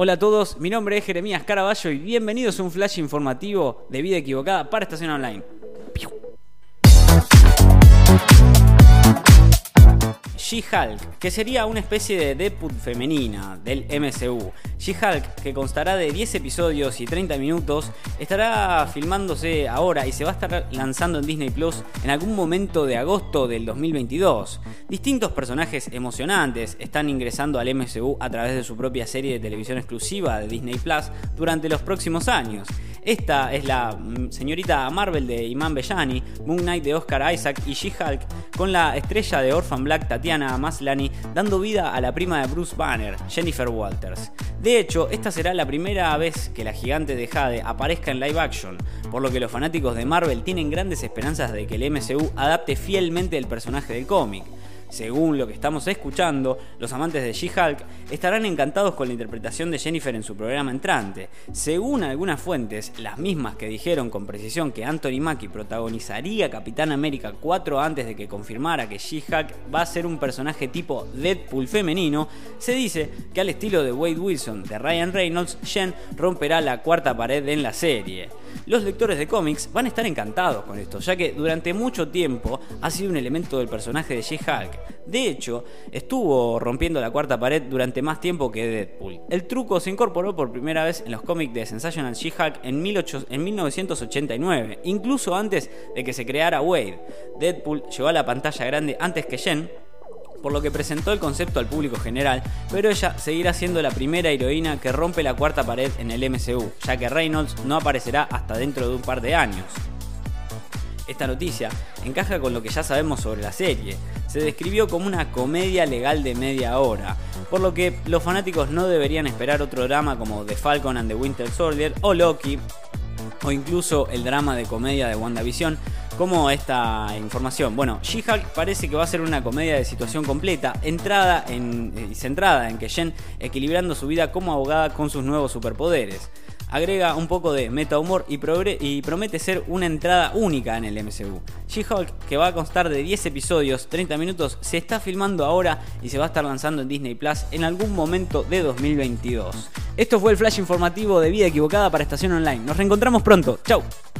Hola a todos, mi nombre es Jeremías Caraballo y bienvenidos a un flash informativo de vida equivocada para Estación Online. She-Hulk, que sería una especie de Deadpool femenina del MCU. She-Hulk, que constará de 10 episodios y 30 minutos, estará filmándose ahora y se va a estar lanzando en Disney Plus en algún momento de agosto del 2022. Distintos personajes emocionantes están ingresando al MCU a través de su propia serie de televisión exclusiva de Disney Plus durante los próximos años. Esta es la mm, señorita Marvel de Iman Bellani, Moon Knight de Oscar Isaac y She-Hulk con la estrella de Orphan Black Tatiana Maslany dando vida a la prima de Bruce Banner, Jennifer Walters. De hecho, esta será la primera vez que la gigante de Jade aparezca en live action, por lo que los fanáticos de Marvel tienen grandes esperanzas de que el MCU adapte fielmente el personaje del cómic. Según lo que estamos escuchando, los amantes de She-Hulk estarán encantados con la interpretación de Jennifer en su programa entrante. Según algunas fuentes, las mismas que dijeron con precisión que Anthony Mackie protagonizaría Capitán América 4 antes de que confirmara que She-Hulk va a ser un personaje tipo Deadpool femenino, se dice que al estilo de Wade Wilson de Ryan Reynolds, Jen romperá la cuarta pared en la serie los lectores de cómics van a estar encantados con esto, ya que durante mucho tiempo ha sido un elemento del personaje de She-Hulk. De hecho, estuvo rompiendo la cuarta pared durante más tiempo que Deadpool. El truco se incorporó por primera vez en los cómics de Sensational She-Hulk en, en 1989, incluso antes de que se creara Wade. Deadpool llegó a la pantalla grande antes que Jen, por lo que presentó el concepto al público general, pero ella seguirá siendo la primera heroína que rompe la cuarta pared en el MCU, ya que Reynolds no aparecerá hasta dentro de un par de años. Esta noticia encaja con lo que ya sabemos sobre la serie. Se describió como una comedia legal de media hora, por lo que los fanáticos no deberían esperar otro drama como The Falcon and the Winter Soldier o Loki, o incluso el drama de comedia de WandaVision, como esta información. Bueno, She-Hulk parece que va a ser una comedia de situación completa, entrada en, eh, centrada en que Jen equilibrando su vida como abogada con sus nuevos superpoderes. Agrega un poco de meta humor y, y promete ser una entrada única en el MCU. She-Hulk, que va a constar de 10 episodios, 30 minutos, se está filmando ahora y se va a estar lanzando en Disney Plus en algún momento de 2022. Esto fue el flash informativo de Vida Equivocada para Estación Online. Nos reencontramos pronto. Chau.